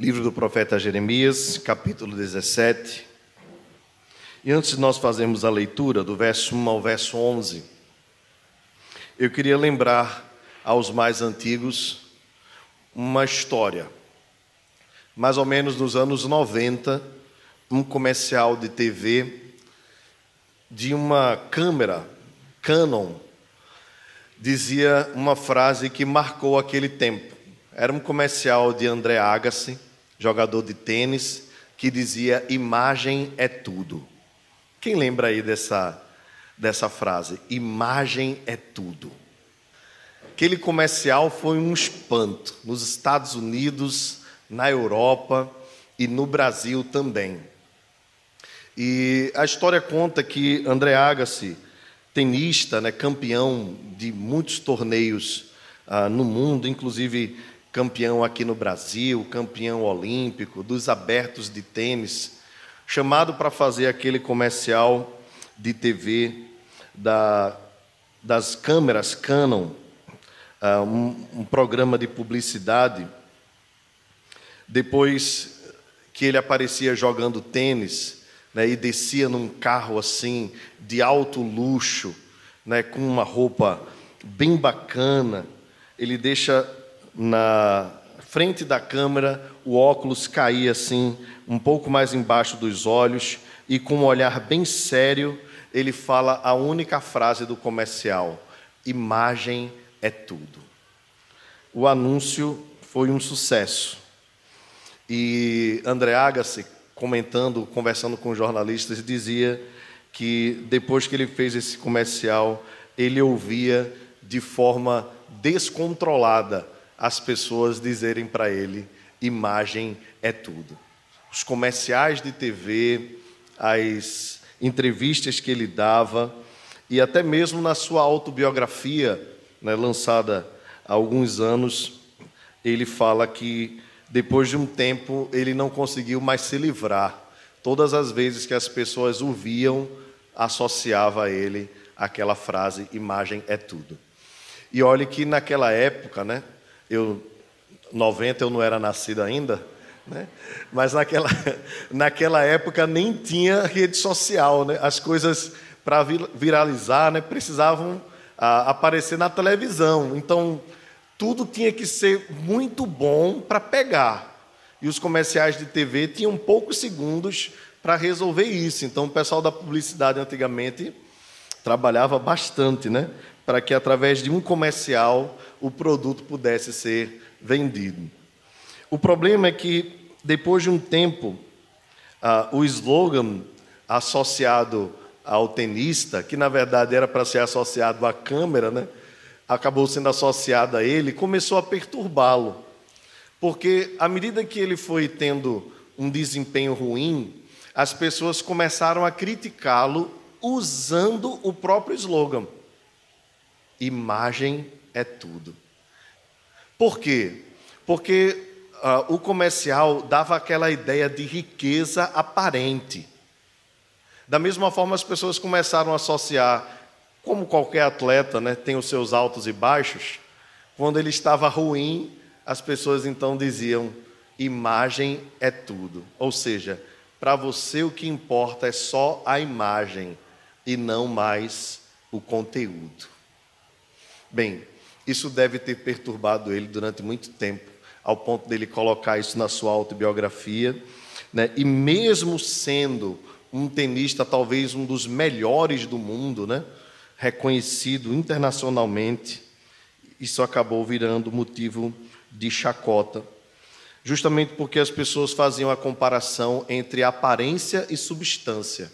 Livro do profeta Jeremias, capítulo 17. E antes de nós fazermos a leitura do verso 1 ao verso 11, eu queria lembrar aos mais antigos uma história. Mais ou menos nos anos 90, um comercial de TV de uma câmera Canon dizia uma frase que marcou aquele tempo. Era um comercial de André Agassi, jogador de tênis, que dizia: imagem é tudo. Quem lembra aí dessa, dessa frase? Imagem é tudo. Aquele comercial foi um espanto nos Estados Unidos, na Europa e no Brasil também. E a história conta que André Agassi, tenista, né, campeão de muitos torneios ah, no mundo, inclusive campeão aqui no Brasil, campeão olímpico, dos abertos de tênis, chamado para fazer aquele comercial de TV da, das câmeras Canon, uh, um, um programa de publicidade. Depois que ele aparecia jogando tênis né, e descia num carro assim de alto luxo, né, com uma roupa bem bacana, ele deixa na frente da câmera, o óculos caía assim, um pouco mais embaixo dos olhos, e com um olhar bem sério, ele fala a única frase do comercial: imagem é tudo. O anúncio foi um sucesso. E André Agassi, comentando, conversando com jornalistas, dizia que depois que ele fez esse comercial, ele ouvia de forma descontrolada as pessoas dizerem para ele: imagem é tudo. Os comerciais de TV, as entrevistas que ele dava, e até mesmo na sua autobiografia, né, lançada há alguns anos, ele fala que depois de um tempo ele não conseguiu mais se livrar. Todas as vezes que as pessoas o viam, associava a ele aquela frase: imagem é tudo. E olhe que naquela época, né, eu, 90 eu não era nascido ainda, né? mas naquela, naquela época nem tinha rede social. Né? As coisas, para viralizar, né, precisavam a, aparecer na televisão. Então, tudo tinha que ser muito bom para pegar. E os comerciais de TV tinham poucos segundos para resolver isso. Então, o pessoal da publicidade antigamente trabalhava bastante, né? Para que através de um comercial o produto pudesse ser vendido. O problema é que, depois de um tempo, ah, o slogan associado ao tenista, que na verdade era para ser associado à câmera, né, acabou sendo associado a ele, começou a perturbá-lo. Porque, à medida que ele foi tendo um desempenho ruim, as pessoas começaram a criticá-lo usando o próprio slogan: imagem é tudo. Por quê? Porque uh, o comercial dava aquela ideia de riqueza aparente. Da mesma forma, as pessoas começaram a associar, como qualquer atleta né, tem os seus altos e baixos, quando ele estava ruim, as pessoas então diziam: imagem é tudo. Ou seja, para você o que importa é só a imagem e não mais o conteúdo. Bem, isso deve ter perturbado ele durante muito tempo, ao ponto dele colocar isso na sua autobiografia. Né? E mesmo sendo um tenista, talvez um dos melhores do mundo, né? reconhecido internacionalmente, isso acabou virando motivo de chacota, justamente porque as pessoas faziam a comparação entre aparência e substância,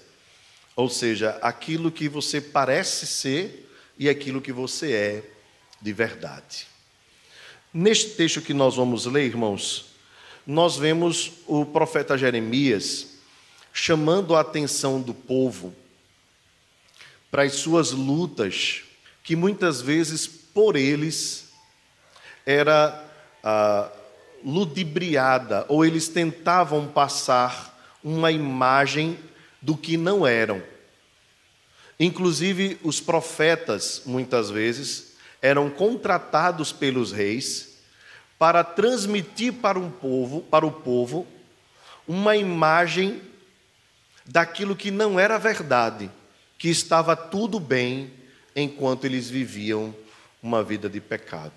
ou seja, aquilo que você parece ser e aquilo que você é de verdade. Neste texto que nós vamos ler, irmãos, nós vemos o profeta Jeremias chamando a atenção do povo para as suas lutas, que muitas vezes por eles era ah, ludibriada, ou eles tentavam passar uma imagem do que não eram. Inclusive, os profetas, muitas vezes, eram contratados pelos reis para transmitir para um povo, para o povo, uma imagem daquilo que não era verdade, que estava tudo bem enquanto eles viviam uma vida de pecado.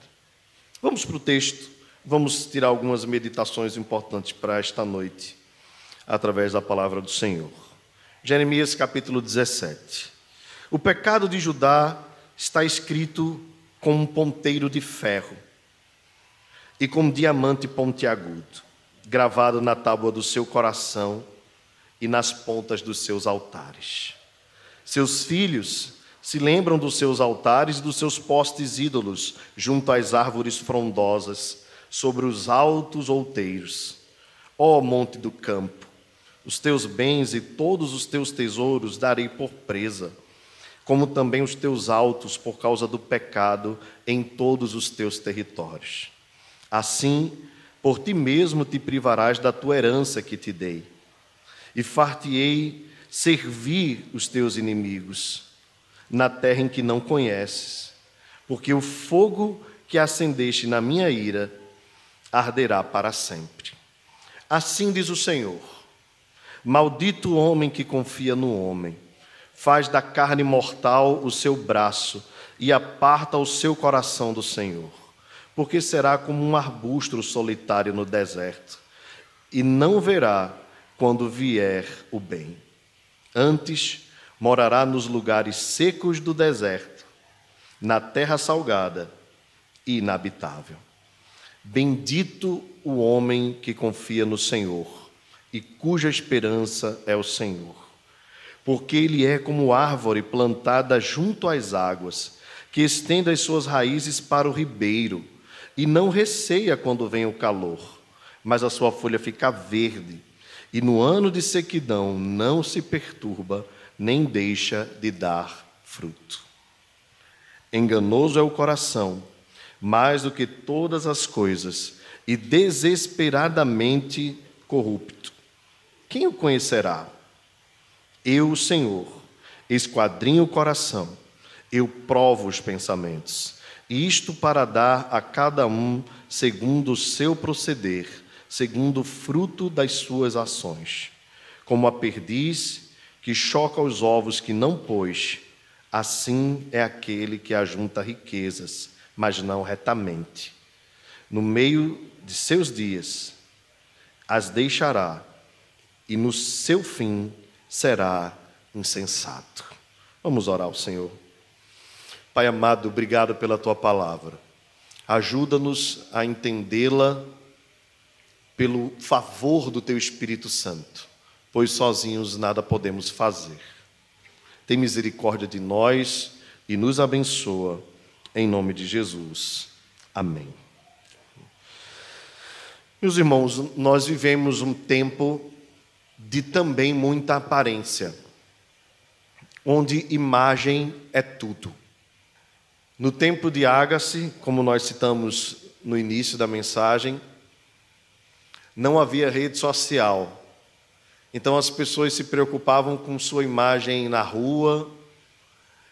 Vamos para o texto, vamos tirar algumas meditações importantes para esta noite, através da palavra do Senhor. Jeremias capítulo 17. O pecado de Judá está escrito com um ponteiro de ferro e com um diamante pontiagudo, gravado na tábua do seu coração e nas pontas dos seus altares. Seus filhos se lembram dos seus altares e dos seus postes ídolos junto às árvores frondosas, sobre os altos outeiros. Ó monte do campo, os teus bens e todos os teus tesouros darei por presa, como também os teus altos por causa do pecado em todos os teus territórios. Assim, por ti mesmo te privarás da tua herança que te dei, e far-te-ei servir os teus inimigos na terra em que não conheces, porque o fogo que acendeste na minha ira arderá para sempre. Assim diz o Senhor: Maldito o homem que confia no homem, faz da carne mortal o seu braço e aparta o seu coração do Senhor, porque será como um arbusto solitário no deserto, e não verá quando vier o bem. Antes, morará nos lugares secos do deserto, na terra salgada e inabitável. Bendito o homem que confia no Senhor e cuja esperança é o Senhor. Porque ele é como árvore plantada junto às águas, que estende as suas raízes para o ribeiro e não receia quando vem o calor, mas a sua folha fica verde, e no ano de sequidão não se perturba nem deixa de dar fruto. Enganoso é o coração, mais do que todas as coisas, e desesperadamente corrupto. Quem o conhecerá? Eu, Senhor, esquadrinho o coração, eu provo os pensamentos, isto para dar a cada um segundo o seu proceder, segundo o fruto das suas ações. Como a perdiz que choca os ovos que não pôs, assim é aquele que ajunta riquezas, mas não retamente. No meio de seus dias as deixará, e no seu fim será insensato. Vamos orar ao Senhor. Pai amado, obrigado pela tua palavra. Ajuda-nos a entendê-la pelo favor do teu Espírito Santo pois sozinhos nada podemos fazer. Tem misericórdia de nós e nos abençoa, em nome de Jesus. Amém. Meus irmãos, nós vivemos um tempo de também muita aparência, onde imagem é tudo. No tempo de Ágace, como nós citamos no início da mensagem, não havia rede social, então as pessoas se preocupavam com sua imagem na rua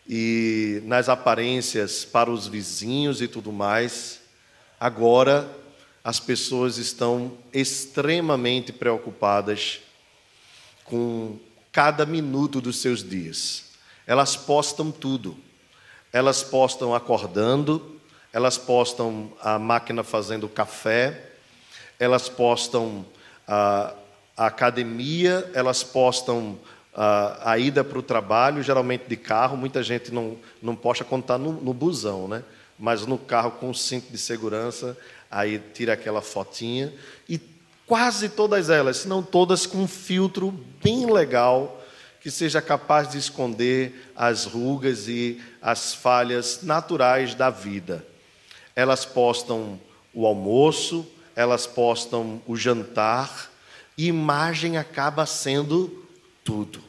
e nas aparências para os vizinhos e tudo mais. Agora as pessoas estão extremamente preocupadas com cada minuto dos seus dias. Elas postam tudo. Elas postam acordando, elas postam a máquina fazendo café, elas postam a a academia, elas postam uh, a ida para o trabalho, geralmente de carro, muita gente não, não posta quando está no, no busão, né? mas no carro com cinto de segurança, aí tira aquela fotinha, e quase todas elas, se não todas, com um filtro bem legal, que seja capaz de esconder as rugas e as falhas naturais da vida. Elas postam o almoço, elas postam o jantar, imagem acaba sendo tudo.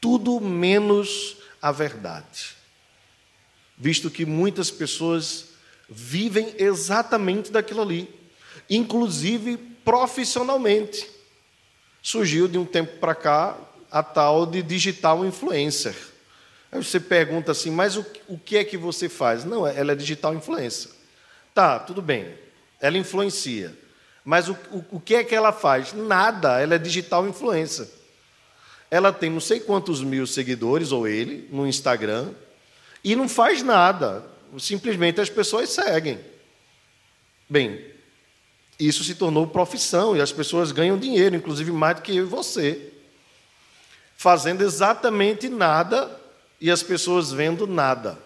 Tudo menos a verdade. Visto que muitas pessoas vivem exatamente daquilo ali, inclusive profissionalmente. Surgiu de um tempo para cá a tal de digital influencer. Aí você pergunta assim, mas o, o que é que você faz? Não, ela é digital influencer. Tá, tudo bem. ela influencia. Mas o, o, o que é que ela faz? Nada, ela é digital influencer. Ela tem não sei quantos mil seguidores, ou ele, no Instagram, e não faz nada. Simplesmente as pessoas seguem. Bem, isso se tornou profissão e as pessoas ganham dinheiro, inclusive mais do que eu e você, fazendo exatamente nada e as pessoas vendo nada,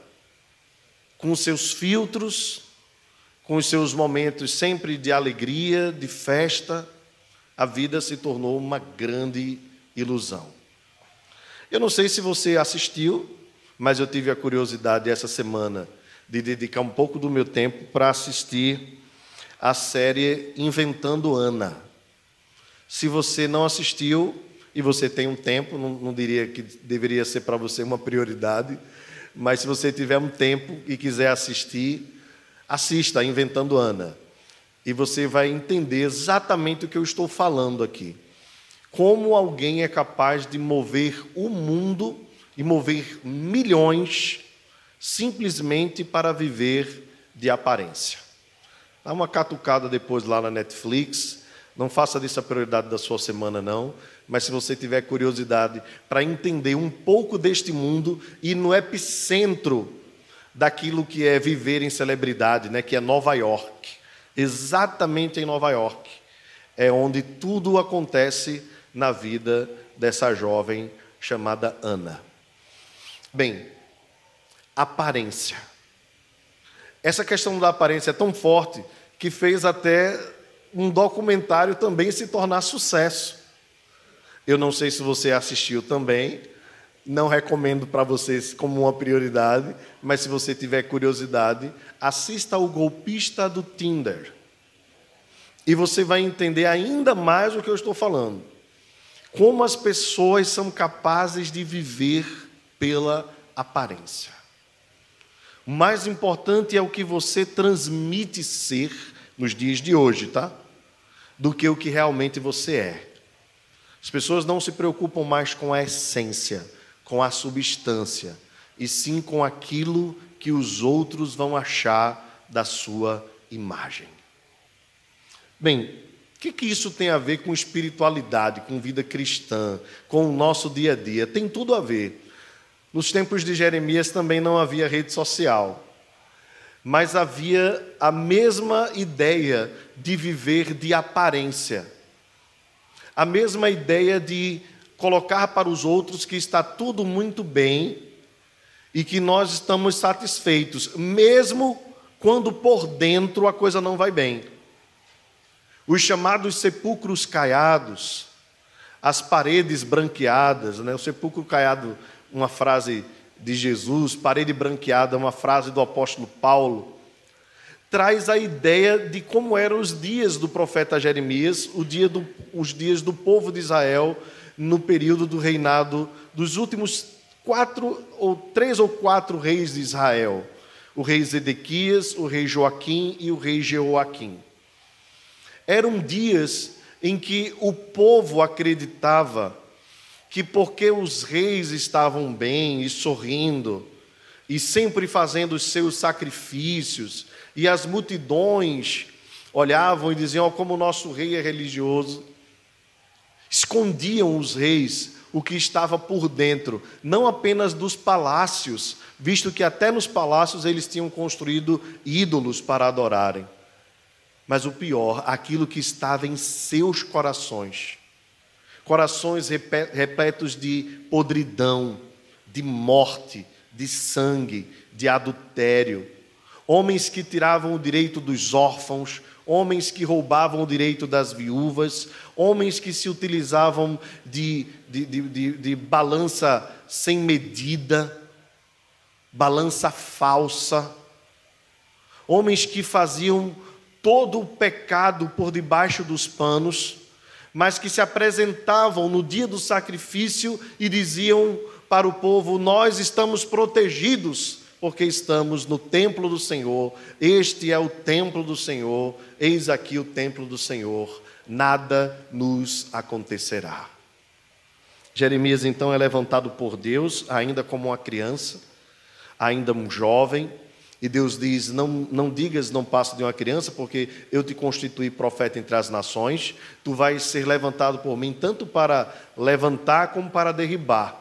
com seus filtros, com os seus momentos sempre de alegria, de festa, a vida se tornou uma grande ilusão. Eu não sei se você assistiu, mas eu tive a curiosidade essa semana de dedicar um pouco do meu tempo para assistir a série Inventando Ana. Se você não assistiu e você tem um tempo, não, não diria que deveria ser para você uma prioridade, mas se você tiver um tempo e quiser assistir, assista Inventando Ana. E você vai entender exatamente o que eu estou falando aqui. Como alguém é capaz de mover o mundo e mover milhões simplesmente para viver de aparência. Dá uma catucada depois lá na Netflix. Não faça disso a prioridade da sua semana, não. Mas se você tiver curiosidade para entender um pouco deste mundo e no epicentro daquilo que é viver em celebridade, né, que é Nova York. Exatamente em Nova York. É onde tudo acontece na vida dessa jovem chamada Ana. Bem, aparência. Essa questão da aparência é tão forte que fez até um documentário também se tornar sucesso. Eu não sei se você assistiu também, não recomendo para vocês como uma prioridade, mas se você tiver curiosidade, assista ao golpista do Tinder. E você vai entender ainda mais o que eu estou falando. Como as pessoas são capazes de viver pela aparência. Mais importante é o que você transmite ser nos dias de hoje, tá? Do que o que realmente você é. As pessoas não se preocupam mais com a essência, com a substância, e sim com aquilo que os outros vão achar da sua imagem. Bem, o que, que isso tem a ver com espiritualidade, com vida cristã, com o nosso dia a dia? Tem tudo a ver. Nos tempos de Jeremias também não havia rede social, mas havia a mesma ideia de viver de aparência, a mesma ideia de colocar para os outros que está tudo muito bem e que nós estamos satisfeitos, mesmo quando por dentro a coisa não vai bem. Os chamados sepulcros caiados, as paredes branqueadas, né? o sepulcro caiado uma frase de Jesus, parede branqueada, uma frase do apóstolo Paulo, traz a ideia de como eram os dias do profeta Jeremias, dia do, os dias do povo de Israel no período do reinado dos últimos quatro ou três ou quatro reis de Israel, o rei Zedequias, o rei Joaquim e o rei Jeoaquim. Eram dias em que o povo acreditava que porque os reis estavam bem e sorrindo, e sempre fazendo os seus sacrifícios, e as multidões olhavam e diziam: oh, como o nosso rei é religioso, escondiam os reis o que estava por dentro, não apenas dos palácios, visto que até nos palácios eles tinham construído ídolos para adorarem, mas o pior, aquilo que estava em seus corações corações repletos de podridão, de morte, de sangue, de adultério, homens que tiravam o direito dos órfãos, homens que roubavam o direito das viúvas, homens que se utilizavam de, de, de, de, balança sem medida, balança falsa, homens que faziam todo o pecado por debaixo dos panos mas que se apresentavam no dia do sacrifício e diziam para o povo: Nós estamos protegidos, porque estamos no templo do Senhor. Este é o templo do Senhor, eis aqui o templo do Senhor, nada nos acontecerá. Jeremias então é levantado por Deus, ainda como uma criança, ainda um jovem, E Deus diz: não, não digas, não passa de uma criança, porque eu te constituí profeta entre as nações. Tu vais ser levantado por mim, tanto para levantar como para derribar.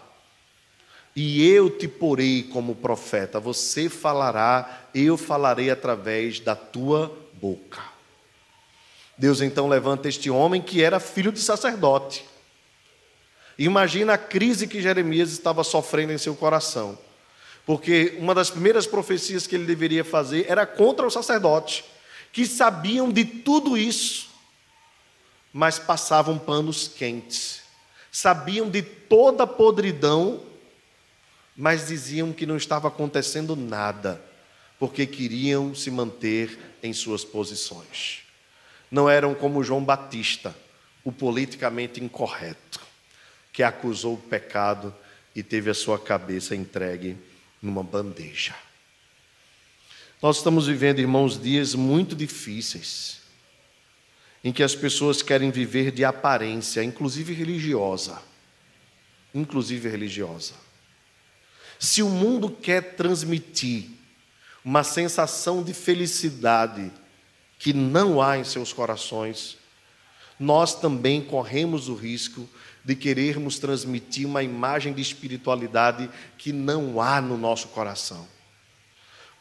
E eu te porei como profeta. Você falará, eu falarei através da tua boca. Deus então levanta este homem que era filho de sacerdote. Imagina a crise que Jeremias estava sofrendo em seu coração. Porque uma das primeiras profecias que ele deveria fazer era contra os sacerdotes, que sabiam de tudo isso, mas passavam panos quentes. Sabiam de toda a podridão, mas diziam que não estava acontecendo nada, porque queriam se manter em suas posições. Não eram como João Batista, o politicamente incorreto, que acusou o pecado e teve a sua cabeça entregue numa bandeja. Nós estamos vivendo, irmãos, dias muito difíceis, em que as pessoas querem viver de aparência, inclusive religiosa. Inclusive religiosa. Se o mundo quer transmitir uma sensação de felicidade que não há em seus corações, nós também corremos o risco de querermos transmitir uma imagem de espiritualidade que não há no nosso coração.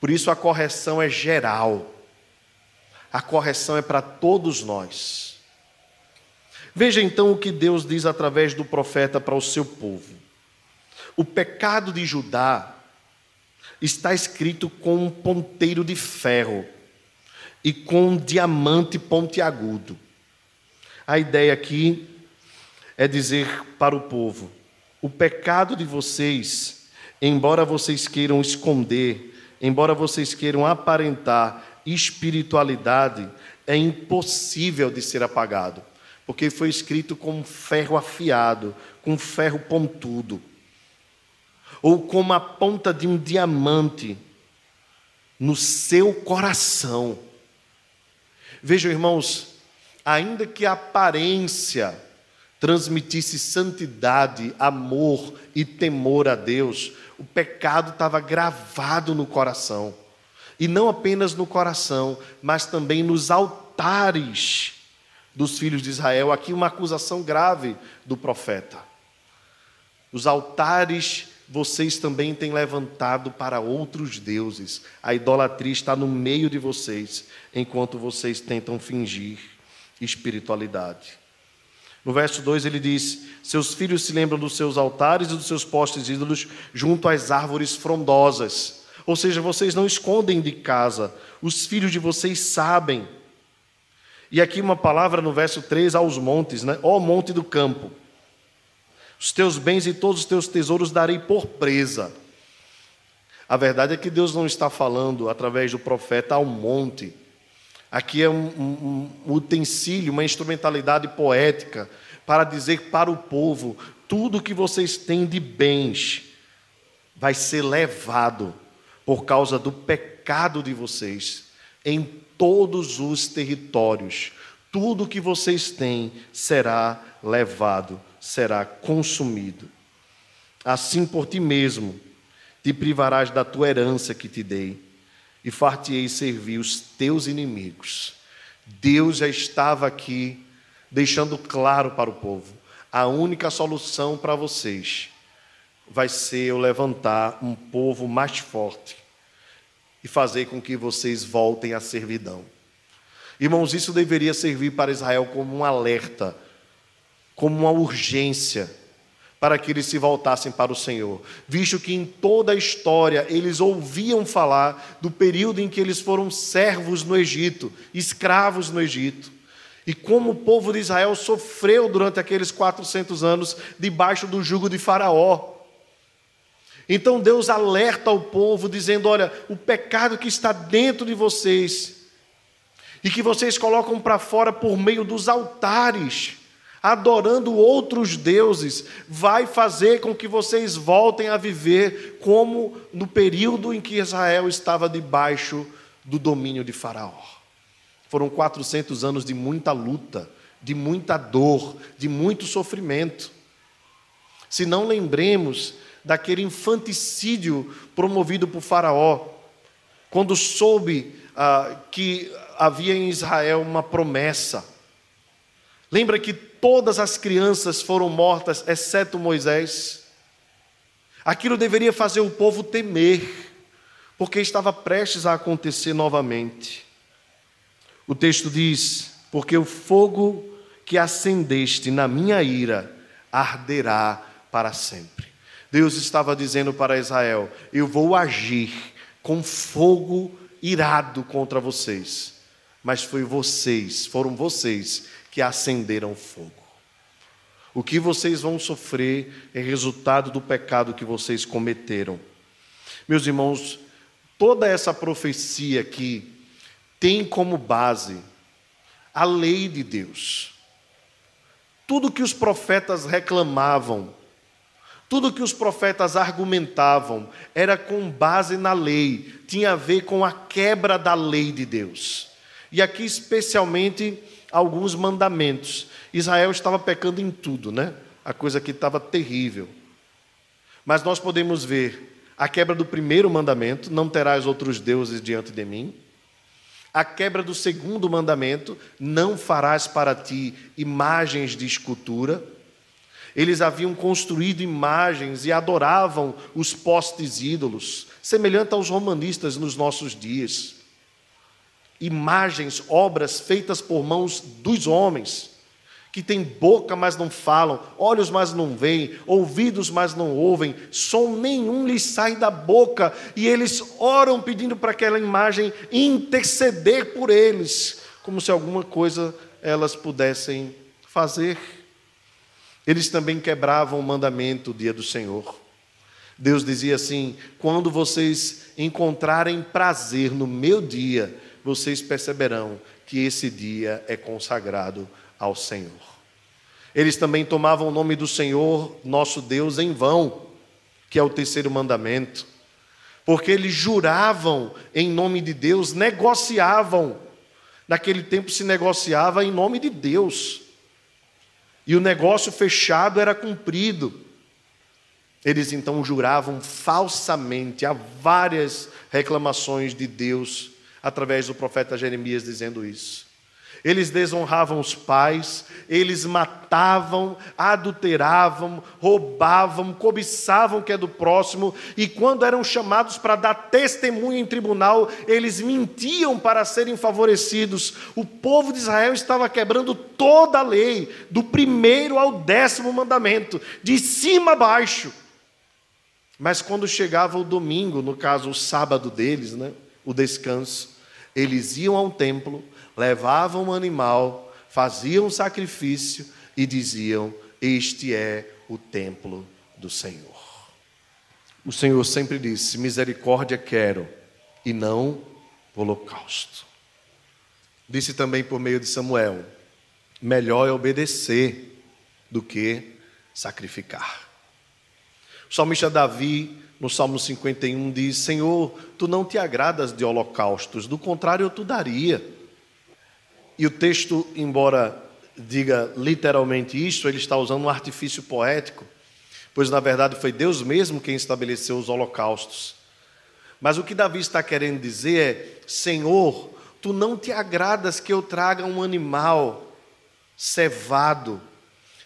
Por isso a correção é geral. A correção é para todos nós. Veja então o que Deus diz através do profeta para o seu povo. O pecado de Judá está escrito com um ponteiro de ferro e com um diamante pontiagudo. A ideia aqui é dizer para o povo: o pecado de vocês, embora vocês queiram esconder, embora vocês queiram aparentar espiritualidade, é impossível de ser apagado, porque foi escrito com ferro afiado, com ferro pontudo, ou como a ponta de um diamante no seu coração. Vejam, irmãos, ainda que a aparência transmitisse santidade, amor e temor a Deus, o pecado estava gravado no coração. E não apenas no coração, mas também nos altares dos filhos de Israel. Aqui uma acusação grave do profeta. Os altares vocês também têm levantado para outros deuses. A idolatria está no meio de vocês, enquanto vocês tentam fingir espiritualidade. No verso 2 ele diz: Seus filhos se lembram dos seus altares e dos seus postes ídolos junto às árvores frondosas. Ou seja, vocês não escondem de casa, os filhos de vocês sabem. E aqui uma palavra no verso 3 aos montes, né? Ó monte do campo. Os teus bens e todos os teus tesouros darei por presa. A verdade é que Deus não está falando através do profeta ao monte Aqui é um, um, um utensílio, uma instrumentalidade poética para dizer para o povo: tudo que vocês têm de bens vai ser levado por causa do pecado de vocês em todos os territórios. Tudo que vocês têm será levado, será consumido. Assim por ti mesmo te privarás da tua herança que te dei e far-te-ei servir os teus inimigos. Deus já estava aqui deixando claro para o povo: a única solução para vocês vai ser eu levantar um povo mais forte e fazer com que vocês voltem à servidão. Irmãos, isso deveria servir para Israel como um alerta, como uma urgência para que eles se voltassem para o Senhor, visto que em toda a história eles ouviam falar do período em que eles foram servos no Egito, escravos no Egito, e como o povo de Israel sofreu durante aqueles 400 anos debaixo do jugo de Faraó. Então Deus alerta o povo, dizendo: Olha, o pecado que está dentro de vocês, e que vocês colocam para fora por meio dos altares, adorando outros deuses, vai fazer com que vocês voltem a viver como no período em que Israel estava debaixo do domínio de Faraó. Foram 400 anos de muita luta, de muita dor, de muito sofrimento. Se não lembremos daquele infanticídio promovido por Faraó, quando soube ah, que havia em Israel uma promessa. Lembra que todas as crianças foram mortas, exceto Moisés? Aquilo deveria fazer o povo temer, porque estava prestes a acontecer novamente. O texto diz: Porque o fogo que acendeste na minha ira arderá para sempre. Deus estava dizendo para Israel: Eu vou agir com fogo irado contra vocês. Mas foi vocês, foram vocês que acenderam fogo. O que vocês vão sofrer é resultado do pecado que vocês cometeram. Meus irmãos, toda essa profecia aqui tem como base a lei de Deus. Tudo que os profetas reclamavam, tudo que os profetas argumentavam, era com base na lei, tinha a ver com a quebra da lei de Deus. E aqui, especialmente, alguns mandamentos. Israel estava pecando em tudo, né? A coisa que estava terrível. Mas nós podemos ver a quebra do primeiro mandamento: não terás outros deuses diante de mim. A quebra do segundo mandamento: não farás para ti imagens de escultura. Eles haviam construído imagens e adoravam os postes ídolos, semelhante aos romanistas nos nossos dias. Imagens, obras feitas por mãos dos homens, que têm boca, mas não falam, olhos, mas não veem, ouvidos, mas não ouvem, som nenhum lhes sai da boca, e eles oram pedindo para aquela imagem interceder por eles, como se alguma coisa elas pudessem fazer. Eles também quebravam o mandamento, o dia do Senhor. Deus dizia assim: quando vocês encontrarem prazer no meu dia, vocês perceberão que esse dia é consagrado ao Senhor. Eles também tomavam o nome do Senhor, nosso Deus, em vão, que é o terceiro mandamento, porque eles juravam em nome de Deus, negociavam. Naquele tempo se negociava em nome de Deus. E o negócio fechado era cumprido. Eles então juravam falsamente, há várias reclamações de Deus através do profeta Jeremias dizendo isso. Eles desonravam os pais, eles matavam, adulteravam, roubavam, cobiçavam o que é do próximo, e quando eram chamados para dar testemunho em tribunal, eles mentiam para serem favorecidos. O povo de Israel estava quebrando toda a lei, do primeiro ao décimo mandamento, de cima a baixo. Mas quando chegava o domingo, no caso o sábado deles, né, o descanso, eles iam ao templo, levavam um animal, faziam um sacrifício e diziam: Este é o templo do Senhor. O Senhor sempre disse: Misericórdia quero e não holocausto. Disse também por meio de Samuel: Melhor é obedecer do que sacrificar. O salmista Davi no Salmo 51 diz: Senhor, tu não te agradas de holocaustos, do contrário eu tu daria. E o texto, embora diga literalmente isso, ele está usando um artifício poético, pois na verdade foi Deus mesmo quem estabeleceu os holocaustos. Mas o que Davi está querendo dizer é: Senhor, tu não te agradas que eu traga um animal cevado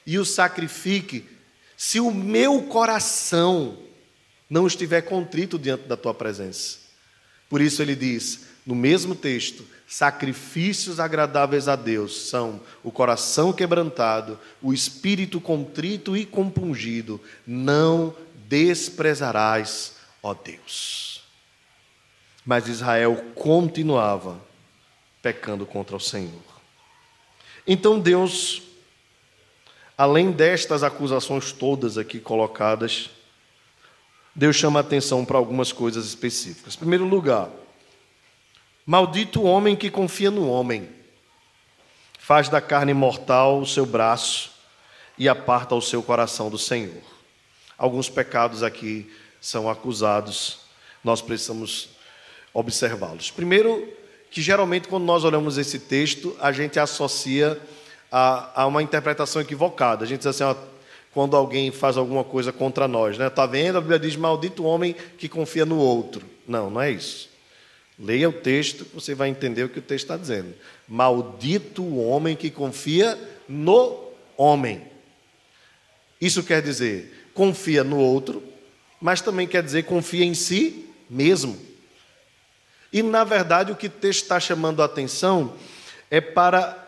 e o sacrifique, se o meu coração não estiver contrito diante da tua presença. Por isso ele diz, no mesmo texto, sacrifícios agradáveis a Deus são o coração quebrantado, o espírito contrito e compungido, não desprezarás, ó Deus. Mas Israel continuava pecando contra o Senhor. Então Deus, além destas acusações todas aqui colocadas, Deus chama atenção para algumas coisas específicas. Em primeiro lugar, maldito o homem que confia no homem, faz da carne mortal o seu braço e aparta o seu coração do Senhor. Alguns pecados aqui são acusados, nós precisamos observá-los. Primeiro, que geralmente quando nós olhamos esse texto, a gente associa a, a uma interpretação equivocada. A gente diz assim, ó, quando alguém faz alguma coisa contra nós. Está né? Tá vendo? A Bíblia diz: maldito o homem que confia no outro. Não, não é isso. Leia o texto, você vai entender o que o texto está dizendo. Maldito o homem que confia no homem. Isso quer dizer, confia no outro, mas também quer dizer confia em si mesmo. E, na verdade, o que o texto está chamando a atenção é para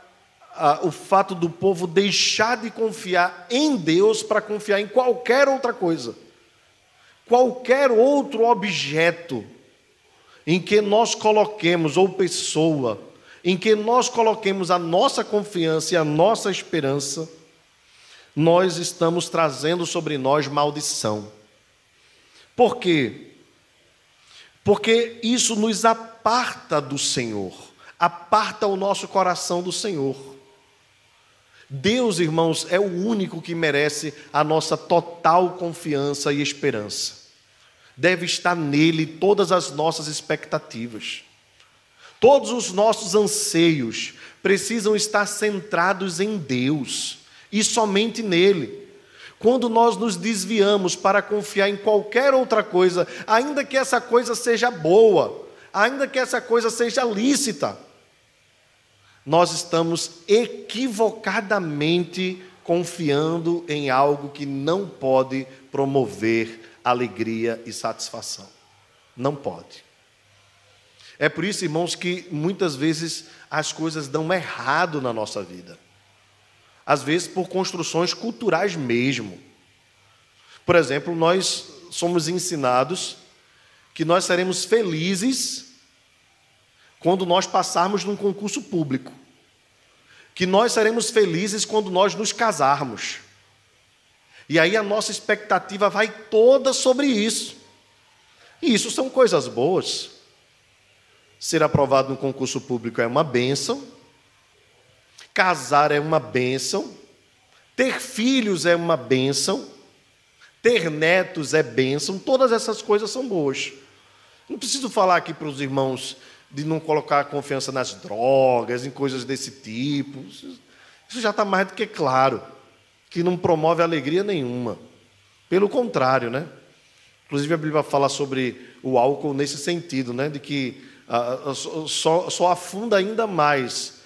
o fato do povo deixar de confiar em Deus para confiar em qualquer outra coisa, qualquer outro objeto em que nós coloquemos, ou pessoa, em que nós coloquemos a nossa confiança e a nossa esperança, nós estamos trazendo sobre nós maldição. Por quê? Porque isso nos aparta do Senhor, aparta o nosso coração do Senhor. Deus, irmãos, é o único que merece a nossa total confiança e esperança. Deve estar nele todas as nossas expectativas. Todos os nossos anseios precisam estar centrados em Deus e somente nele. Quando nós nos desviamos para confiar em qualquer outra coisa, ainda que essa coisa seja boa, ainda que essa coisa seja lícita, nós estamos equivocadamente confiando em algo que não pode promover alegria e satisfação. Não pode. É por isso, irmãos, que muitas vezes as coisas dão errado na nossa vida. Às vezes por construções culturais mesmo. Por exemplo, nós somos ensinados que nós seremos felizes quando nós passarmos num concurso público. Que nós seremos felizes quando nós nos casarmos. E aí a nossa expectativa vai toda sobre isso. E isso são coisas boas. Ser aprovado no concurso público é uma bênção. Casar é uma bênção. Ter filhos é uma bênção. Ter netos é bênção. Todas essas coisas são boas. Não preciso falar aqui para os irmãos de não colocar confiança nas drogas, em coisas desse tipo. Isso já está mais do que claro, que não promove alegria nenhuma. Pelo contrário, né? Inclusive a Bíblia fala sobre o álcool nesse sentido, né? De que ah, só, só, afunda ainda mais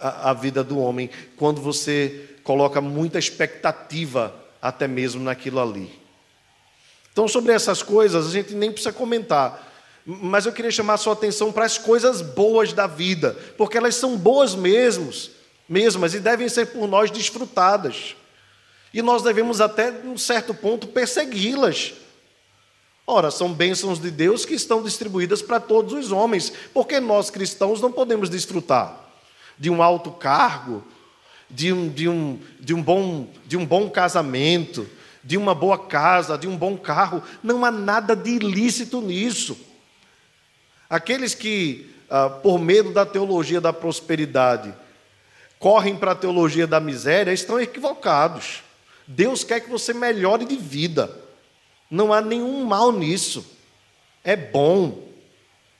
a vida do homem quando você coloca muita expectativa até mesmo naquilo ali. Então, sobre essas coisas, a gente nem precisa comentar. Mas eu queria chamar a sua atenção para as coisas boas da vida, porque elas são boas mesmos, mesmas e devem ser por nós desfrutadas. E nós devemos até, num certo ponto, persegui-las. Ora, são bênçãos de Deus que estão distribuídas para todos os homens, porque nós cristãos não podemos desfrutar de um alto cargo, de um, de um, de um, bom, de um bom casamento, de uma boa casa, de um bom carro. Não há nada de ilícito nisso. Aqueles que, ah, por medo da teologia da prosperidade, correm para a teologia da miséria, estão equivocados. Deus quer que você melhore de vida. Não há nenhum mal nisso. É bom,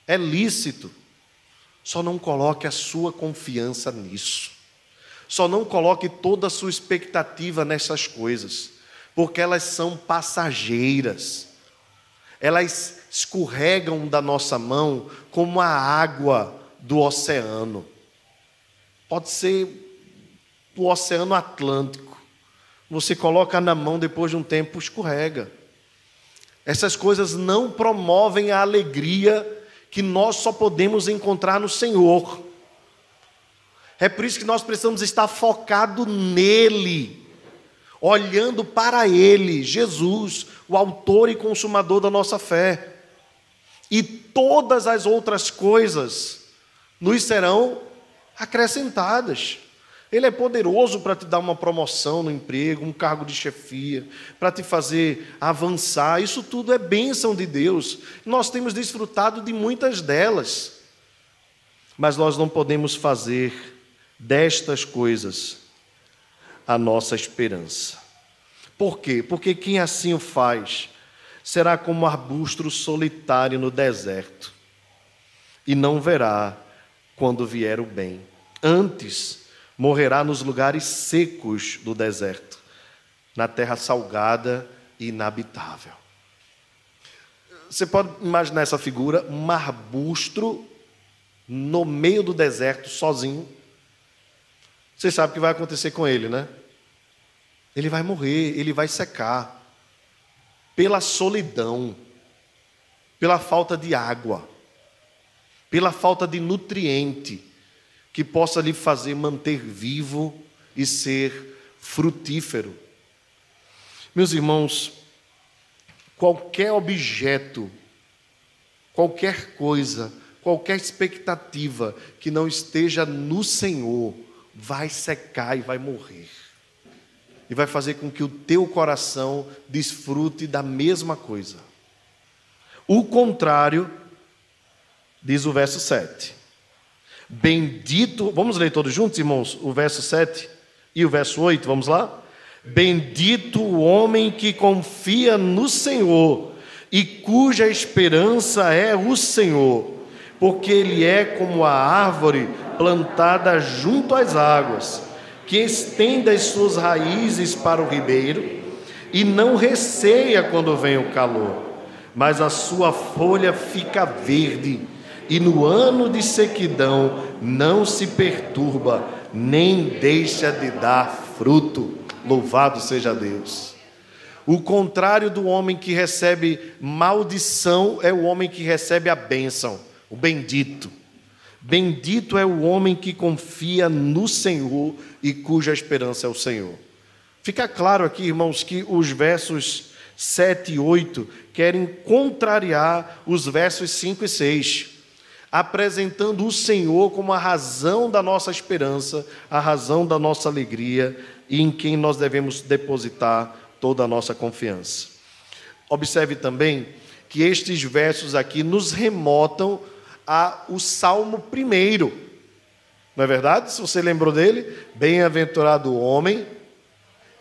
é lícito. Só não coloque a sua confiança nisso. Só não coloque toda a sua expectativa nessas coisas, porque elas são passageiras. Elas escorregam da nossa mão como a água do oceano. Pode ser o Oceano Atlântico. Você coloca na mão, depois de um tempo escorrega. Essas coisas não promovem a alegria que nós só podemos encontrar no Senhor. É por isso que nós precisamos estar focado nele olhando para Ele, Jesus, o autor e consumador da nossa fé. E todas as outras coisas nos serão acrescentadas. Ele é poderoso para te dar uma promoção no emprego, um cargo de chefia, para te fazer avançar. Isso tudo é bênção de Deus. Nós temos desfrutado de muitas delas. Mas nós não podemos fazer destas coisas a nossa esperança. Por quê? Porque quem assim o faz será como arbusto solitário no deserto e não verá quando vier o bem. Antes, morrerá nos lugares secos do deserto, na terra salgada e inabitável. você pode imaginar essa figura, um arbusto no meio do deserto, sozinho. Você sabe o que vai acontecer com ele, né? Ele vai morrer, ele vai secar. Pela solidão, pela falta de água, pela falta de nutriente que possa lhe fazer manter vivo e ser frutífero. Meus irmãos, qualquer objeto, qualquer coisa, qualquer expectativa que não esteja no Senhor, vai secar e vai morrer. E vai fazer com que o teu coração desfrute da mesma coisa. O contrário, diz o verso 7. Bendito, vamos ler todos juntos, irmãos, o verso 7 e o verso 8, vamos lá? Bendito o homem que confia no Senhor e cuja esperança é o Senhor, porque ele é como a árvore plantada junto às águas, que estende as suas raízes para o ribeiro e não receia quando vem o calor, mas a sua folha fica verde e no ano de sequidão não se perturba, nem deixa de dar fruto. Louvado seja Deus. O contrário do homem que recebe maldição é o homem que recebe a bênção, o bendito. Bendito é o homem que confia no Senhor e cuja esperança é o Senhor. Fica claro aqui, irmãos, que os versos 7 e 8 querem contrariar os versos 5 e 6, apresentando o Senhor como a razão da nossa esperança, a razão da nossa alegria e em quem nós devemos depositar toda a nossa confiança. Observe também que estes versos aqui nos remotam ao Salmo primeiro. Não é verdade? Se você lembrou dele, bem-aventurado o homem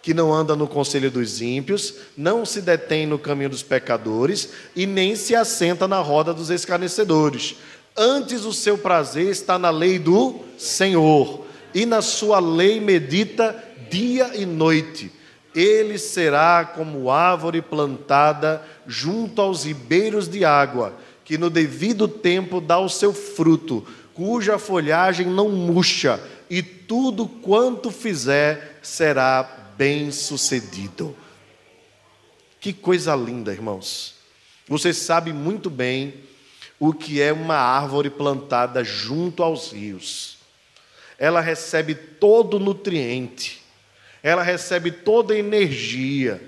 que não anda no conselho dos ímpios, não se detém no caminho dos pecadores e nem se assenta na roda dos escarnecedores. Antes o seu prazer está na lei do Senhor, e na sua lei medita dia e noite. Ele será como árvore plantada junto aos ribeiros de água, que no devido tempo dá o seu fruto, cuja folhagem não murcha, e tudo quanto fizer será bem sucedido. Que coisa linda, irmãos. Você sabe muito bem o que é uma árvore plantada junto aos rios. Ela recebe todo nutriente ela recebe toda energia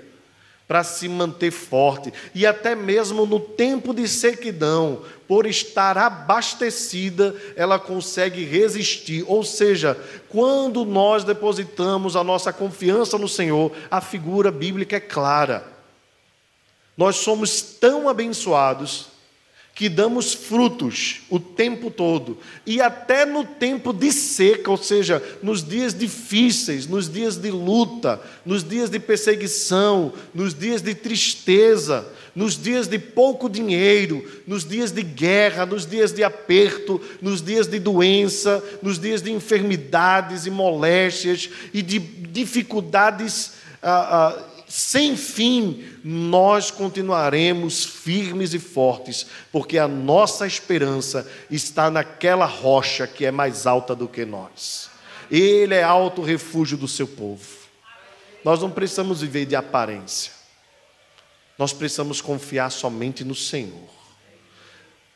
para se manter forte e até mesmo no tempo de sequidão, por estar abastecida, ela consegue resistir. Ou seja, quando nós depositamos a nossa confiança no Senhor, a figura bíblica é clara. Nós somos tão abençoados que damos frutos o tempo todo, e até no tempo de seca, ou seja, nos dias difíceis, nos dias de luta, nos dias de perseguição, nos dias de tristeza, nos dias de pouco dinheiro, nos dias de guerra, nos dias de aperto, nos dias de doença, nos dias de enfermidades e moléstias e de dificuldades. Ah, ah, sem fim, nós continuaremos firmes e fortes, porque a nossa esperança está naquela rocha que é mais alta do que nós. Ele é alto refúgio do seu povo. Nós não precisamos viver de aparência. Nós precisamos confiar somente no Senhor.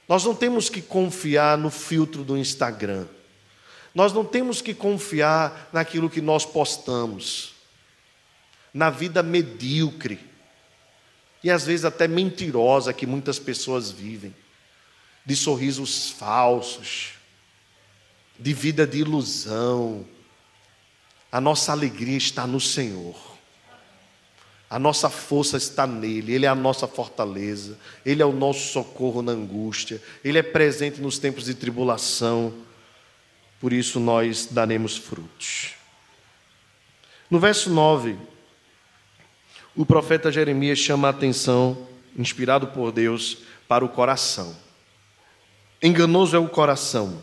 Nós não temos que confiar no filtro do Instagram. Nós não temos que confiar naquilo que nós postamos na vida medíocre e às vezes até mentirosa que muitas pessoas vivem, de sorrisos falsos, de vida de ilusão. A nossa alegria está no Senhor. A nossa força está nele, Ele é a nossa fortaleza, Ele é o nosso socorro na angústia, Ele é presente nos tempos de tribulação, por isso nós daremos frutos. No verso 9, o profeta Jeremias chama a atenção, inspirado por Deus, para o coração. Enganoso é o coração,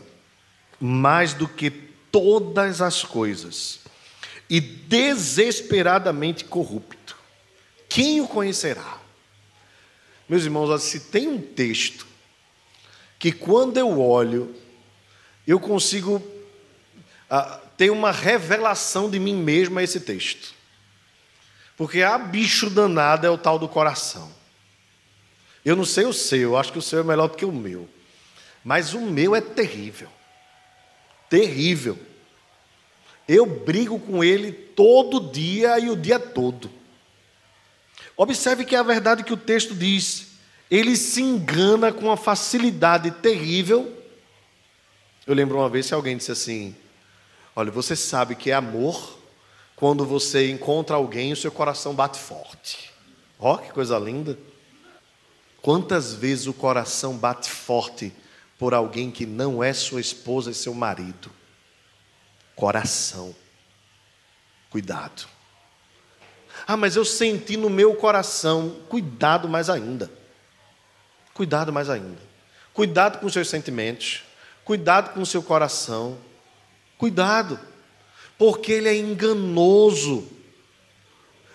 mais do que todas as coisas, e desesperadamente corrupto. Quem o conhecerá? Meus irmãos, se tem um texto que quando eu olho, eu consigo ah, ter uma revelação de mim mesmo a esse texto. Porque a bicho danado é o tal do coração. Eu não sei o seu, acho que o seu é melhor do que o meu. Mas o meu é terrível. Terrível. Eu brigo com ele todo dia e o dia todo. Observe que é a verdade que o texto diz. Ele se engana com uma facilidade terrível. Eu lembro uma vez que alguém disse assim: Olha, você sabe que é amor quando você encontra alguém o seu coração bate forte. Ó, oh, que coisa linda. Quantas vezes o coração bate forte por alguém que não é sua esposa e seu marido? Coração. Cuidado. Ah, mas eu senti no meu coração. Cuidado mais ainda. Cuidado mais ainda. Cuidado com os seus sentimentos. Cuidado com o seu coração. Cuidado. Porque ele é enganoso.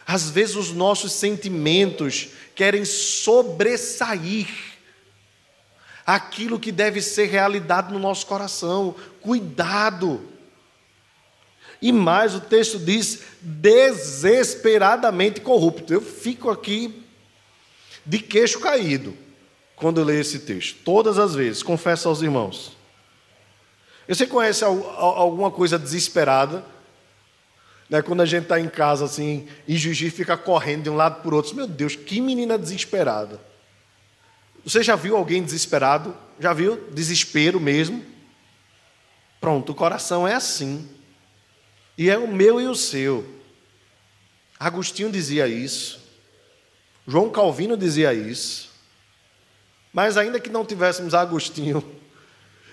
Às vezes os nossos sentimentos querem sobressair aquilo que deve ser realidade no nosso coração. Cuidado. E mais, o texto diz desesperadamente corrupto. Eu fico aqui de queixo caído quando eu leio esse texto, todas as vezes, confesso aos irmãos. Você conhece alguma coisa desesperada? Né, quando a gente está em casa assim, e Juiz fica correndo de um lado para o outro, meu Deus, que menina desesperada. Você já viu alguém desesperado? Já viu? Desespero mesmo? Pronto, o coração é assim. E é o meu e o seu. Agostinho dizia isso. João Calvino dizia isso. Mas ainda que não tivéssemos Agostinho,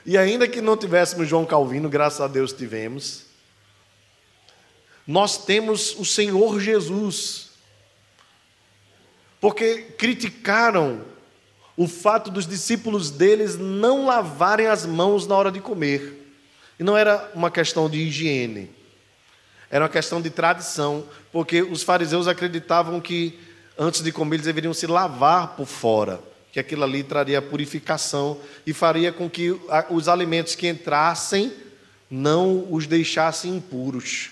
e ainda que não tivéssemos João Calvino, graças a Deus tivemos, nós temos o Senhor Jesus. Porque criticaram o fato dos discípulos deles não lavarem as mãos na hora de comer. E não era uma questão de higiene, era uma questão de tradição, porque os fariseus acreditavam que antes de comer eles deveriam se lavar por fora, que aquilo ali traria purificação e faria com que os alimentos que entrassem não os deixassem impuros.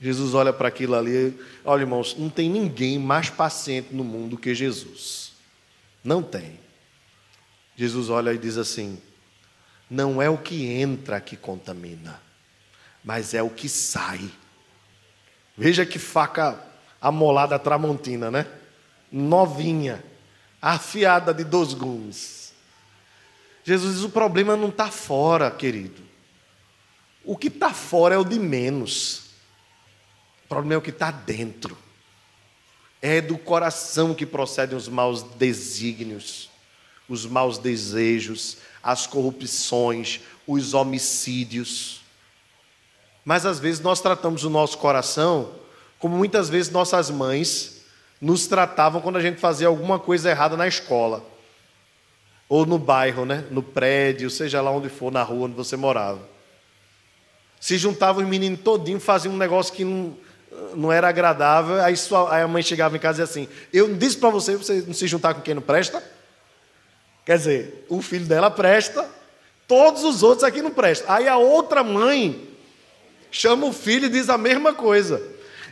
Jesus olha para aquilo ali, olha irmãos, não tem ninguém mais paciente no mundo que Jesus. Não tem. Jesus olha e diz assim: não é o que entra que contamina, mas é o que sai. Veja que faca amolada tramontina, né? Novinha, afiada de dois gumes. Jesus diz: o problema não está fora, querido. O que está fora é o de menos. O problema é o que está dentro. É do coração que procedem os maus desígnios, os maus desejos, as corrupções, os homicídios. Mas às vezes nós tratamos o nosso coração como muitas vezes nossas mães nos tratavam quando a gente fazia alguma coisa errada na escola, ou no bairro, né? no prédio, seja lá onde for, na rua onde você morava. Se juntavam os meninos todinhos, faziam um negócio que não, não era agradável, aí, sua, aí a mãe chegava em casa e assim: Eu disse para você, você não se juntar com quem não presta? Quer dizer, o filho dela presta, todos os outros aqui não prestam. Aí a outra mãe chama o filho e diz a mesma coisa.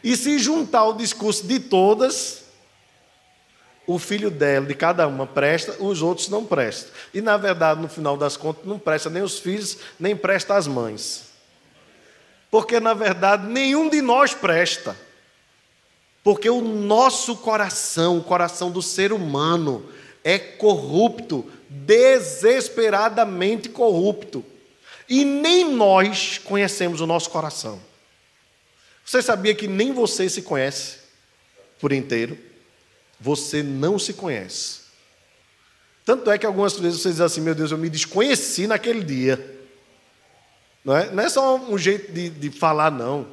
E se juntar o discurso de todas, o filho dela, de cada uma, presta, os outros não prestam. E na verdade, no final das contas, não presta nem os filhos, nem presta as mães. Porque na verdade nenhum de nós presta. Porque o nosso coração, o coração do ser humano, é corrupto, desesperadamente corrupto. E nem nós conhecemos o nosso coração. Você sabia que nem você se conhece por inteiro? Você não se conhece. Tanto é que algumas vezes você diz assim: meu Deus, eu me desconheci naquele dia. Não é, não é só um jeito de, de falar, não.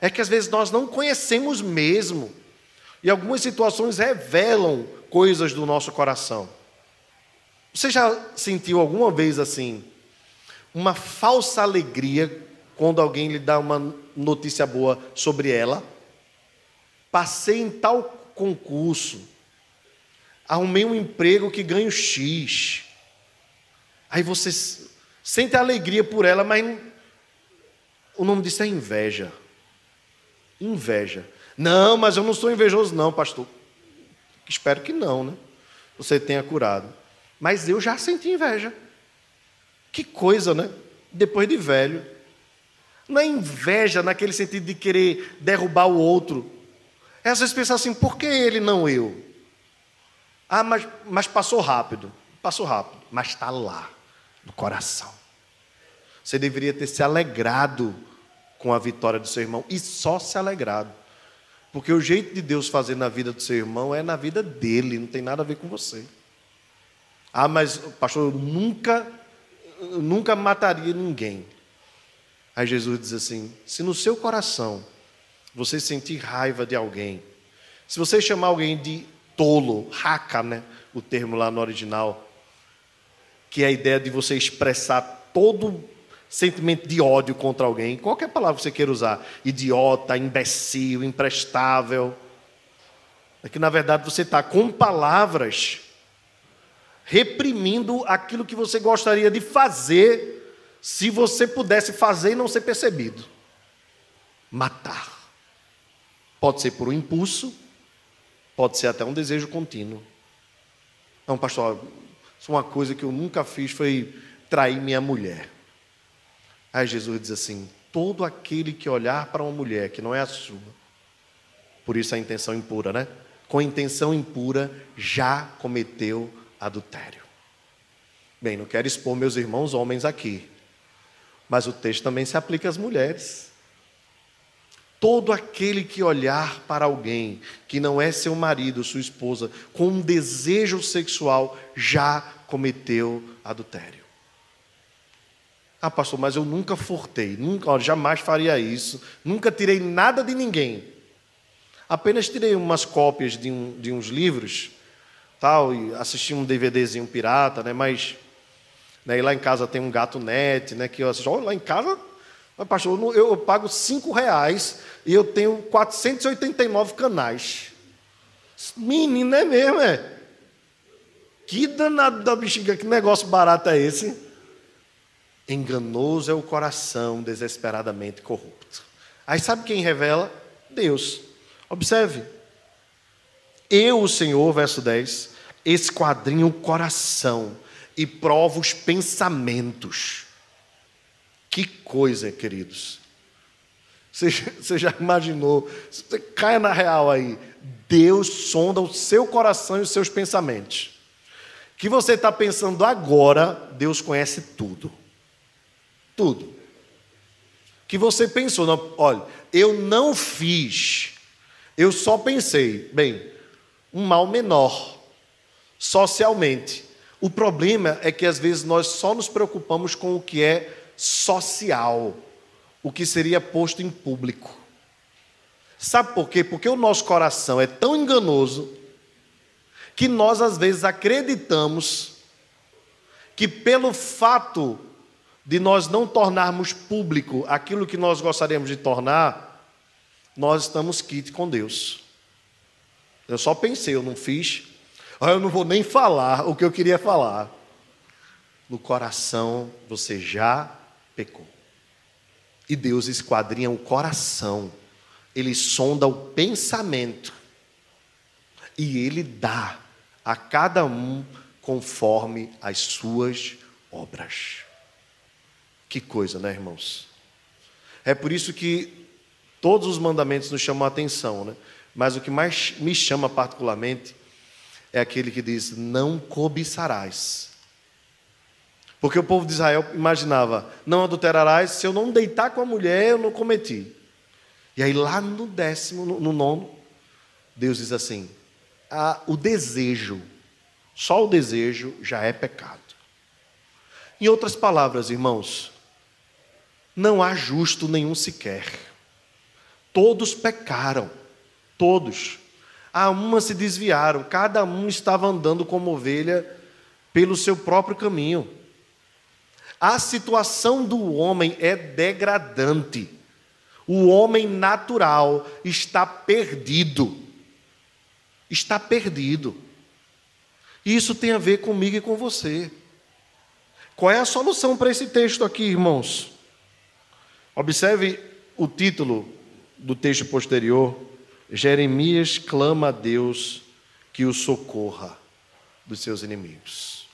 É que às vezes nós não conhecemos mesmo. E algumas situações revelam coisas do nosso coração. Você já sentiu alguma vez assim, uma falsa alegria quando alguém lhe dá uma notícia boa sobre ela? Passei em tal concurso. arrumei um emprego que ganho X. Aí você sente alegria por ela, mas o nome disso é inveja. Inveja. Não, mas eu não sou invejoso, não, pastor. Espero que não, né? Você tenha curado. Mas eu já senti inveja. Que coisa, né? Depois de velho. Não é inveja naquele sentido de querer derrubar o outro. É às vezes pensar assim, por que ele não eu? Ah, mas, mas passou rápido. Passou rápido, mas está lá, no coração. Você deveria ter se alegrado com a vitória do seu irmão e só se alegrado. Porque o jeito de Deus fazer na vida do seu irmão é na vida dele, não tem nada a ver com você. Ah, mas pastor, eu nunca, eu nunca mataria ninguém. Aí Jesus diz assim: se no seu coração você sentir raiva de alguém, se você chamar alguém de tolo, raca, né? O termo lá no original, que é a ideia de você expressar todo sentimento de ódio contra alguém, qualquer palavra que você queira usar, idiota, imbecil, imprestável, é que na verdade você está com palavras reprimindo aquilo que você gostaria de fazer se você pudesse fazer e não ser percebido. Matar. Pode ser por um impulso, pode ser até um desejo contínuo. Não, pastor, uma coisa que eu nunca fiz foi trair minha mulher. Aí Jesus diz assim: todo aquele que olhar para uma mulher que não é a sua, por isso a intenção impura, né? Com intenção impura já cometeu adultério. Bem, não quero expor meus irmãos homens aqui, mas o texto também se aplica às mulheres. Todo aquele que olhar para alguém que não é seu marido, sua esposa, com um desejo sexual, já cometeu adultério. Ah, pastor, mas eu nunca furtei, nunca, jamais faria isso, nunca tirei nada de ninguém. Apenas tirei umas cópias de, um, de uns livros, tal, e assisti um DVDzinho pirata, né? Mas né, e lá em casa tem um gato net, né? Que eu assisto. Oh, lá em casa, pastor, eu, eu pago cinco reais e eu tenho 489 canais. Menino é mesmo, é? Que danado da bexiga, que negócio barato é esse? Enganoso é o coração desesperadamente corrupto. Aí sabe quem revela? Deus. Observe. Eu, o Senhor, verso 10, esquadrinho o coração e provo os pensamentos. Que coisa, queridos. Você, você já imaginou? Você cai na real aí. Deus sonda o seu coração e os seus pensamentos. O que você está pensando agora, Deus conhece tudo. Tudo. Que você pensou, não, olha, eu não fiz, eu só pensei, bem, um mal menor, socialmente. O problema é que às vezes nós só nos preocupamos com o que é social, o que seria posto em público. Sabe por quê? Porque o nosso coração é tão enganoso que nós às vezes acreditamos que pelo fato de nós não tornarmos público aquilo que nós gostaríamos de tornar, nós estamos quite com Deus. Eu só pensei, eu não fiz, ah, eu não vou nem falar o que eu queria falar. No coração você já pecou. E Deus esquadrinha o coração, Ele sonda o pensamento, e Ele dá a cada um conforme as suas obras. Que coisa, né, irmãos? É por isso que todos os mandamentos nos chamam a atenção, né? Mas o que mais me chama particularmente é aquele que diz: Não cobiçarás. Porque o povo de Israel imaginava: Não adulterarás, se eu não deitar com a mulher, eu não cometi. E aí, lá no décimo, no, no nono, Deus diz assim: ah, O desejo, só o desejo já é pecado. Em outras palavras, irmãos, não há justo nenhum sequer. Todos pecaram, todos. A uma se desviaram, cada um estava andando como ovelha pelo seu próprio caminho. A situação do homem é degradante. O homem natural está perdido. Está perdido. Isso tem a ver comigo e com você. Qual é a solução para esse texto aqui, irmãos? Observe o título do texto posterior. Jeremias clama a Deus que o socorra dos seus inimigos.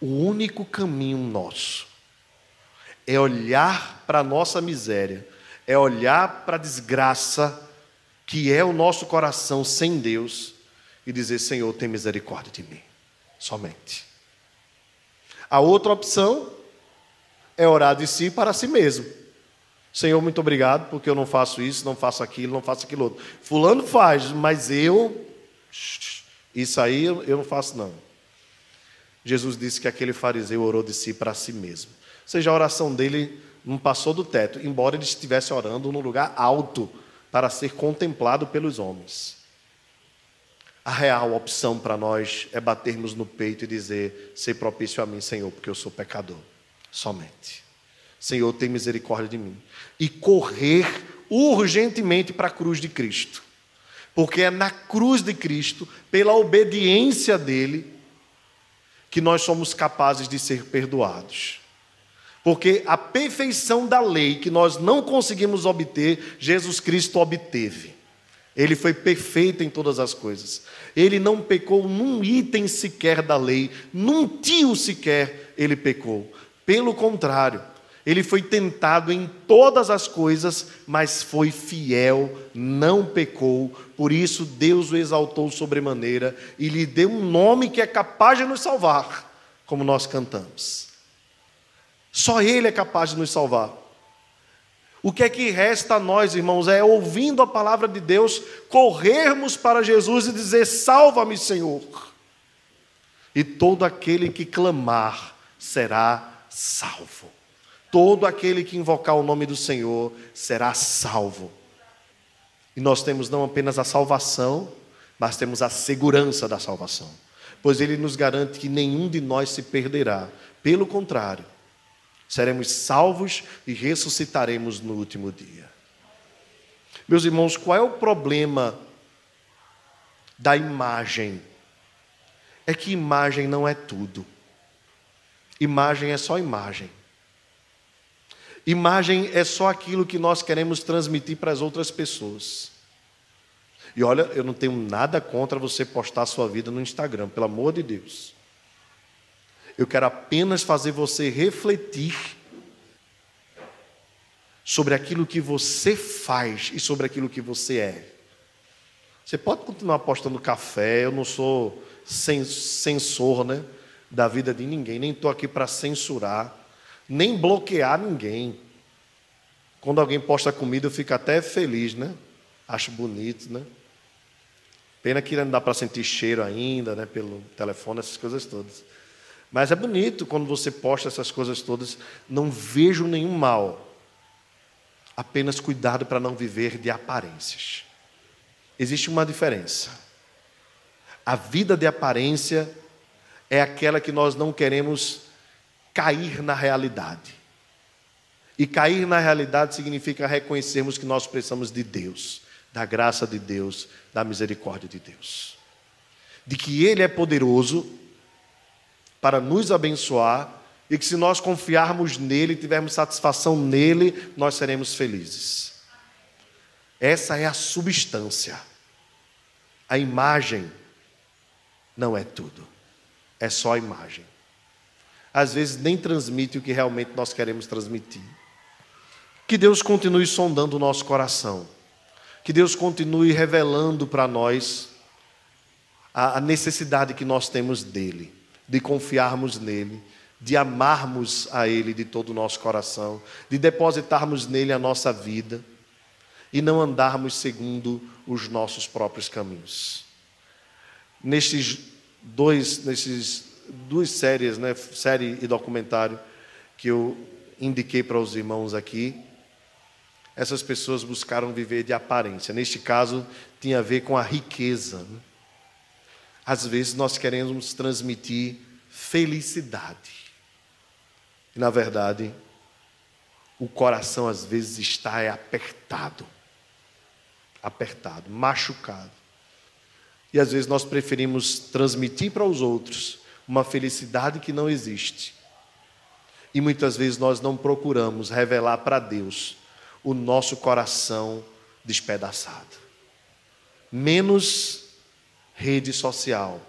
O único caminho nosso é olhar para a nossa miséria, é olhar para a desgraça que é o nosso coração sem Deus e dizer: Senhor, tem misericórdia de mim. Somente. A outra opção é orar de si para si mesmo. Senhor, muito obrigado, porque eu não faço isso, não faço aquilo, não faço aquilo outro. Fulano faz, mas eu. Isso aí eu não faço, não. Jesus disse que aquele fariseu orou de si para si mesmo. Ou seja, a oração dele não passou do teto, embora ele estivesse orando num lugar alto para ser contemplado pelos homens. A real opção para nós é batermos no peito e dizer: Ser propício a mim, Senhor, porque eu sou pecador. Somente. Senhor, tem misericórdia de mim. E correr urgentemente para a cruz de Cristo. Porque é na cruz de Cristo, pela obediência dele, que nós somos capazes de ser perdoados. Porque a perfeição da lei que nós não conseguimos obter, Jesus Cristo obteve. Ele foi perfeito em todas as coisas. Ele não pecou num item sequer da lei, num tio sequer ele pecou. Pelo contrário, ele foi tentado em todas as coisas, mas foi fiel, não pecou. Por isso Deus o exaltou sobremaneira e lhe deu um nome que é capaz de nos salvar, como nós cantamos. Só Ele é capaz de nos salvar. O que é que resta a nós, irmãos, é ouvindo a palavra de Deus, corrermos para Jesus e dizer: Salva-me, Senhor. E todo aquele que clamar será salvo. Todo aquele que invocar o nome do Senhor será salvo. E nós temos não apenas a salvação, mas temos a segurança da salvação. Pois ele nos garante que nenhum de nós se perderá. Pelo contrário, seremos salvos e ressuscitaremos no último dia. Meus irmãos, qual é o problema da imagem? É que imagem não é tudo. Imagem é só imagem. Imagem é só aquilo que nós queremos transmitir para as outras pessoas. E olha, eu não tenho nada contra você postar sua vida no Instagram, pelo amor de Deus. Eu quero apenas fazer você refletir sobre aquilo que você faz e sobre aquilo que você é. Você pode continuar postando café, eu não sou censor né, da vida de ninguém, nem estou aqui para censurar, nem bloquear ninguém. Quando alguém posta comida, eu fico até feliz, né? Acho bonito, né? Pena que não dá para sentir cheiro ainda, né? Pelo telefone, essas coisas todas. Mas é bonito quando você posta essas coisas todas. Não vejo nenhum mal. Apenas cuidado para não viver de aparências. Existe uma diferença. A vida de aparência é aquela que nós não queremos cair na realidade. E cair na realidade significa reconhecermos que nós precisamos de Deus, da graça de Deus, da misericórdia de Deus. De que Ele é poderoso para nos abençoar e que se nós confiarmos nele, tivermos satisfação nele, nós seremos felizes. Essa é a substância. A imagem não é tudo, é só a imagem. Às vezes nem transmite o que realmente nós queremos transmitir. Que Deus continue sondando o nosso coração. Que Deus continue revelando para nós a necessidade que nós temos dele de confiarmos nele, de amarmos a ele de todo o nosso coração, de depositarmos nele a nossa vida e não andarmos segundo os nossos próprios caminhos. Nestes dois, nesses duas séries, né, série e documentário que eu indiquei para os irmãos aqui, essas pessoas buscaram viver de aparência. Neste caso, tinha a ver com a riqueza. Né? Às vezes nós queremos transmitir felicidade. E na verdade, o coração às vezes está é apertado. Apertado, machucado. E às vezes nós preferimos transmitir para os outros uma felicidade que não existe. E muitas vezes nós não procuramos revelar para Deus o nosso coração despedaçado. Menos rede social,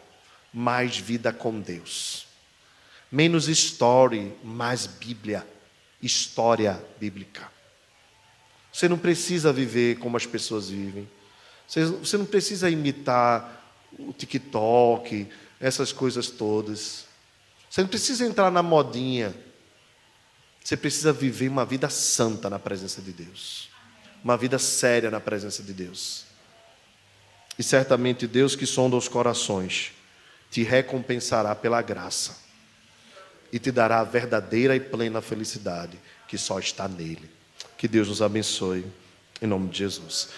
mais vida com Deus. Menos story, mais Bíblia, história bíblica. Você não precisa viver como as pessoas vivem. Você não precisa imitar o TikTok, essas coisas todas. Você não precisa entrar na modinha. Você precisa viver uma vida santa na presença de Deus. Uma vida séria na presença de Deus. E certamente Deus que sonda os corações te recompensará pela graça e te dará a verdadeira e plena felicidade que só está nele. Que Deus nos abençoe, em nome de Jesus.